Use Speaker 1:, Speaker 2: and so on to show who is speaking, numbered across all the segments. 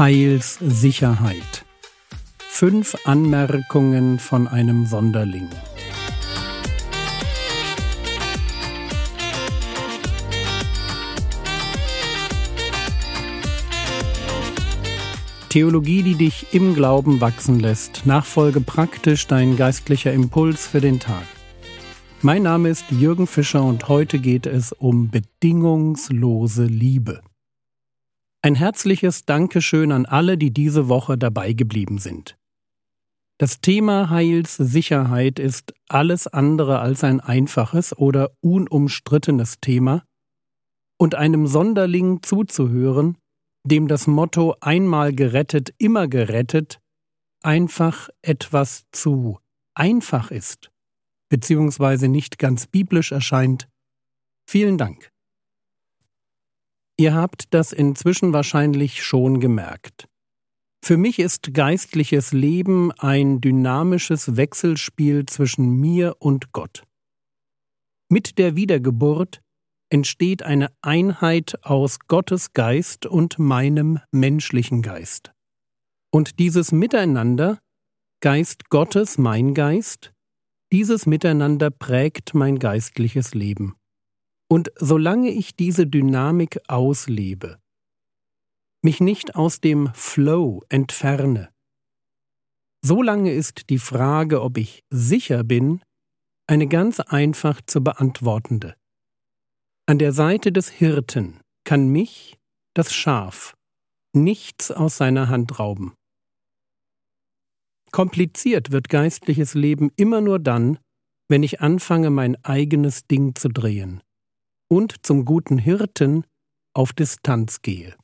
Speaker 1: Heilssicherheit. Fünf Anmerkungen von einem Sonderling. Theologie, die dich im Glauben wachsen lässt. Nachfolge praktisch dein geistlicher Impuls für den Tag. Mein Name ist Jürgen Fischer und heute geht es um bedingungslose Liebe. Ein herzliches Dankeschön an alle, die diese Woche dabei geblieben sind. Das Thema Heilssicherheit ist alles andere als ein einfaches oder unumstrittenes Thema, und einem Sonderling zuzuhören, dem das Motto einmal gerettet, immer gerettet einfach etwas zu einfach ist, beziehungsweise nicht ganz biblisch erscheint. Vielen Dank. Ihr habt das inzwischen wahrscheinlich schon gemerkt. Für mich ist geistliches Leben ein dynamisches Wechselspiel zwischen mir und Gott. Mit der Wiedergeburt entsteht eine Einheit aus Gottes Geist und meinem menschlichen Geist. Und dieses Miteinander, Geist Gottes, mein Geist, dieses Miteinander prägt mein geistliches Leben. Und solange ich diese Dynamik auslebe, mich nicht aus dem Flow entferne, solange ist die Frage, ob ich sicher bin, eine ganz einfach zu beantwortende. An der Seite des Hirten kann mich, das Schaf, nichts aus seiner Hand rauben. Kompliziert wird geistliches Leben immer nur dann, wenn ich anfange, mein eigenes Ding zu drehen und zum guten Hirten auf Distanz gehe.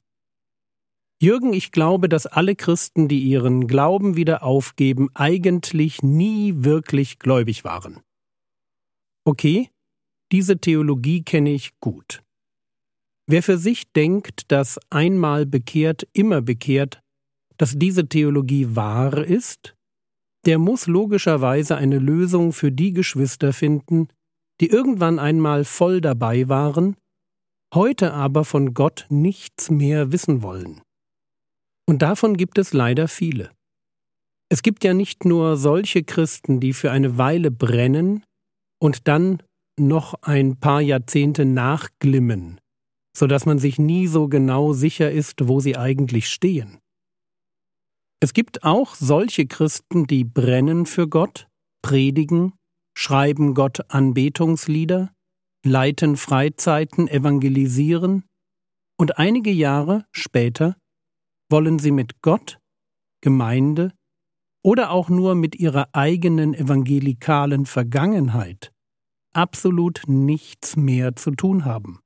Speaker 1: Jürgen, ich glaube, dass alle Christen, die ihren Glauben wieder aufgeben, eigentlich nie wirklich gläubig waren. Okay, diese Theologie kenne ich gut. Wer für sich denkt, dass einmal bekehrt, immer bekehrt, dass diese Theologie wahr ist, der muss logischerweise eine Lösung für die Geschwister finden, die irgendwann einmal voll dabei waren, heute aber von Gott nichts mehr wissen wollen. Und davon gibt es leider viele. Es gibt ja nicht nur solche Christen, die für eine Weile brennen und dann noch ein paar Jahrzehnte nachglimmen, so dass man sich nie so genau sicher ist, wo sie eigentlich stehen. Es gibt auch solche Christen, die brennen für Gott, predigen, schreiben Gott Anbetungslieder, leiten Freizeiten, evangelisieren, und einige Jahre später wollen sie mit Gott, Gemeinde oder auch nur mit ihrer eigenen evangelikalen Vergangenheit absolut nichts mehr zu tun haben.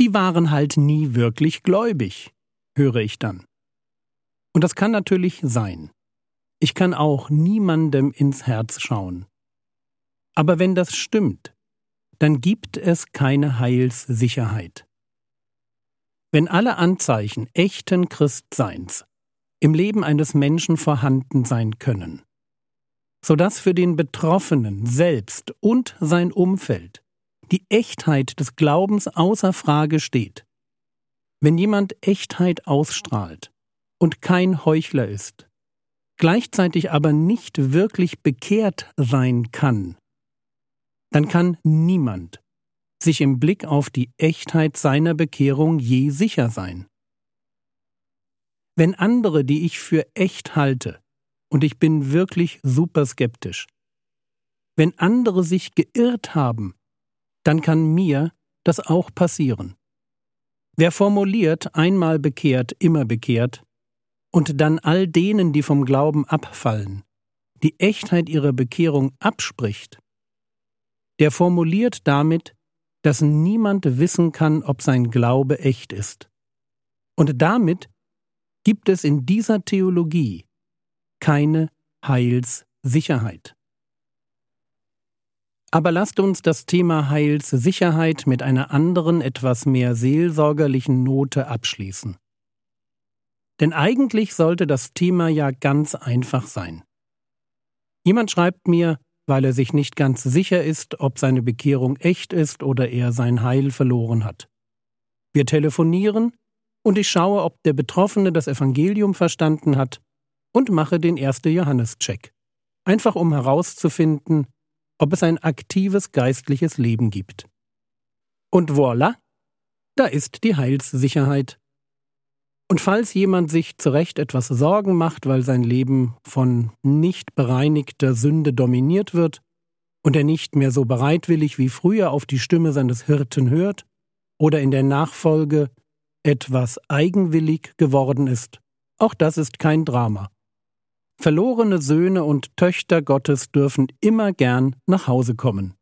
Speaker 1: Die waren halt nie wirklich gläubig, höre ich dann. Und das kann natürlich sein. Ich kann auch niemandem ins Herz schauen. Aber wenn das stimmt, dann gibt es keine Heilssicherheit. Wenn alle Anzeichen echten Christseins im Leben eines Menschen vorhanden sein können, sodass für den Betroffenen selbst und sein Umfeld die Echtheit des Glaubens außer Frage steht. Wenn jemand Echtheit ausstrahlt und kein Heuchler ist, gleichzeitig aber nicht wirklich bekehrt sein kann, dann kann niemand sich im Blick auf die Echtheit seiner Bekehrung je sicher sein. Wenn andere, die ich für echt halte, und ich bin wirklich super skeptisch. Wenn andere sich geirrt haben, dann kann mir das auch passieren. Wer formuliert einmal bekehrt, immer bekehrt, und dann all denen, die vom Glauben abfallen, die Echtheit ihrer Bekehrung abspricht, der formuliert damit, dass niemand wissen kann, ob sein Glaube echt ist. Und damit gibt es in dieser Theologie keine Heilssicherheit. Aber lasst uns das Thema Heilssicherheit mit einer anderen, etwas mehr seelsorgerlichen Note abschließen. Denn eigentlich sollte das Thema ja ganz einfach sein. Jemand schreibt mir, weil er sich nicht ganz sicher ist, ob seine Bekehrung echt ist oder er sein Heil verloren hat. Wir telefonieren und ich schaue, ob der Betroffene das Evangelium verstanden hat und mache den 1. Johannes-Check. Einfach um herauszufinden, ob es ein aktives geistliches Leben gibt. Und voilà, da ist die Heilssicherheit. Und falls jemand sich zu Recht etwas Sorgen macht, weil sein Leben von nicht bereinigter Sünde dominiert wird und er nicht mehr so bereitwillig wie früher auf die Stimme seines Hirten hört oder in der Nachfolge etwas eigenwillig geworden ist, auch das ist kein Drama. Verlorene Söhne und Töchter Gottes dürfen immer gern nach Hause kommen.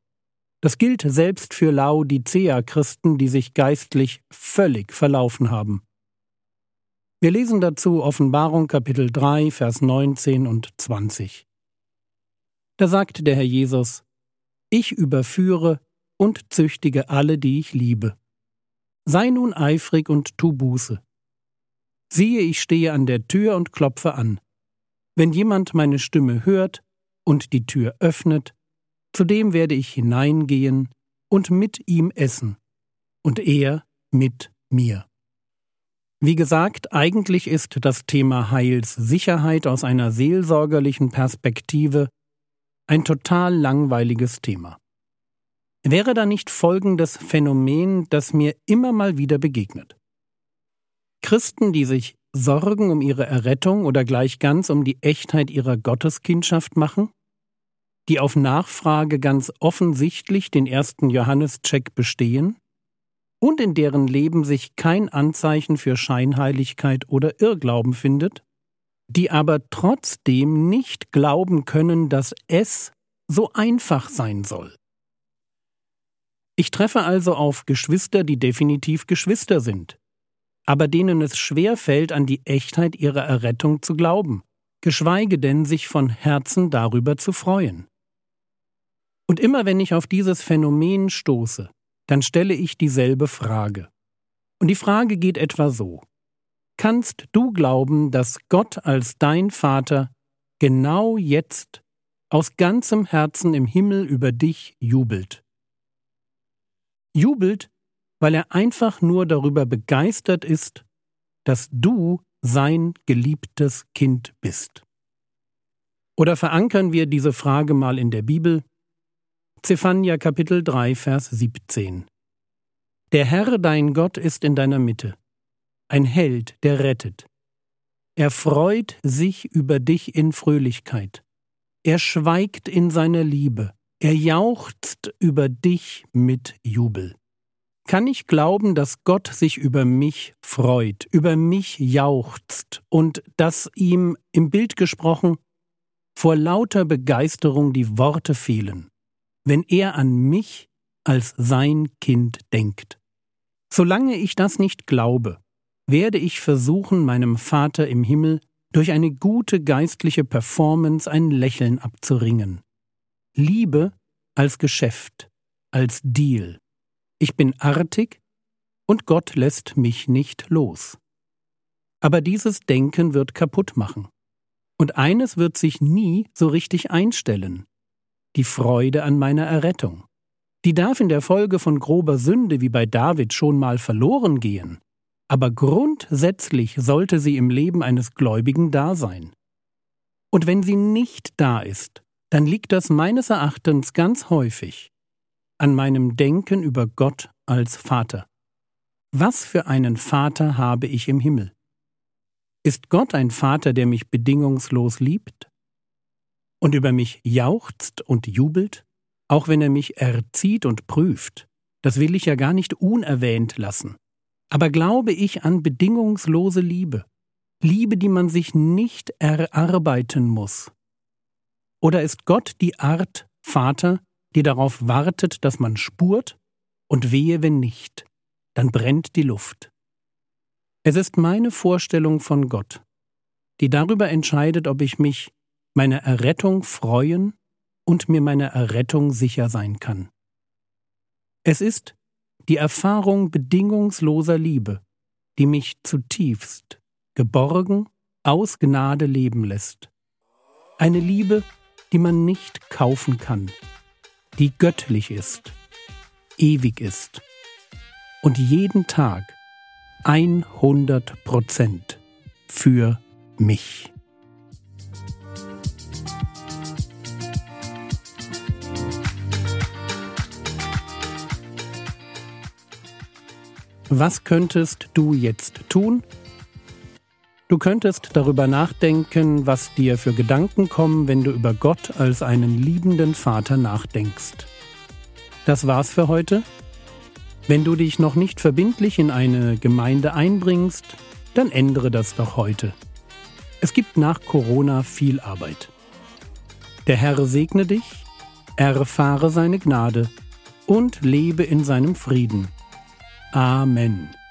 Speaker 1: Das gilt selbst für Laodicea-Christen, die sich geistlich völlig verlaufen haben. Wir lesen dazu Offenbarung Kapitel 3, Vers 19 und 20. Da sagt der Herr Jesus, Ich überführe und züchtige alle, die ich liebe. Sei nun eifrig und tu Buße. Siehe, ich stehe an der Tür und klopfe an. Wenn jemand meine Stimme hört und die Tür öffnet, zu dem werde ich hineingehen und mit ihm essen, und er mit mir. Wie gesagt, eigentlich ist das Thema Heilssicherheit aus einer seelsorgerlichen Perspektive ein total langweiliges Thema. Wäre da nicht folgendes Phänomen, das mir immer mal wieder begegnet? Christen, die sich Sorgen um ihre Errettung oder gleich ganz um die Echtheit ihrer Gotteskindschaft machen, die auf Nachfrage ganz offensichtlich den ersten Johannes-Check bestehen, und in deren Leben sich kein Anzeichen für Scheinheiligkeit oder Irrglauben findet, die aber trotzdem nicht glauben können, dass es so einfach sein soll. Ich treffe also auf Geschwister, die definitiv Geschwister sind, aber denen es schwer fällt, an die Echtheit ihrer Errettung zu glauben, geschweige denn sich von Herzen darüber zu freuen. Und immer wenn ich auf dieses Phänomen stoße, dann stelle ich dieselbe Frage. Und die Frage geht etwa so. Kannst du glauben, dass Gott als dein Vater genau jetzt aus ganzem Herzen im Himmel über dich jubelt? Jubelt, weil er einfach nur darüber begeistert ist, dass du sein geliebtes Kind bist. Oder verankern wir diese Frage mal in der Bibel, Zephania Kapitel 3, Vers 17. Der Herr dein Gott ist in deiner Mitte, ein Held, der rettet. Er freut sich über dich in Fröhlichkeit. Er schweigt in seiner Liebe. Er jauchzt über dich mit Jubel. Kann ich glauben, dass Gott sich über mich freut, über mich jauchzt und dass ihm im Bild gesprochen vor lauter Begeisterung die Worte fehlen? Wenn er an mich als sein Kind denkt. Solange ich das nicht glaube, werde ich versuchen, meinem Vater im Himmel durch eine gute geistliche Performance ein Lächeln abzuringen. Liebe als Geschäft, als Deal. Ich bin artig und Gott lässt mich nicht los. Aber dieses Denken wird kaputt machen. Und eines wird sich nie so richtig einstellen die Freude an meiner Errettung. Die darf in der Folge von grober Sünde wie bei David schon mal verloren gehen, aber grundsätzlich sollte sie im Leben eines Gläubigen da sein. Und wenn sie nicht da ist, dann liegt das meines Erachtens ganz häufig an meinem Denken über Gott als Vater. Was für einen Vater habe ich im Himmel? Ist Gott ein Vater, der mich bedingungslos liebt? Und über mich jauchzt und jubelt, auch wenn er mich erzieht und prüft, das will ich ja gar nicht unerwähnt lassen. Aber glaube ich an bedingungslose Liebe, Liebe, die man sich nicht erarbeiten muss? Oder ist Gott die Art Vater, die darauf wartet, dass man spurt, und wehe, wenn nicht, dann brennt die Luft. Es ist meine Vorstellung von Gott, die darüber entscheidet, ob ich mich meiner Errettung freuen und mir meiner Errettung sicher sein kann. Es ist die Erfahrung bedingungsloser Liebe, die mich zutiefst geborgen aus Gnade leben lässt. Eine Liebe, die man nicht kaufen kann, die göttlich ist, ewig ist und jeden Tag 100 Prozent für mich. Was könntest du jetzt tun? Du könntest darüber nachdenken, was dir für Gedanken kommen, wenn du über Gott als einen liebenden Vater nachdenkst. Das war's für heute. Wenn du dich noch nicht verbindlich in eine Gemeinde einbringst, dann ändere das doch heute. Es gibt nach Corona viel Arbeit. Der Herr segne dich, erfahre seine Gnade und lebe in seinem Frieden. Amen.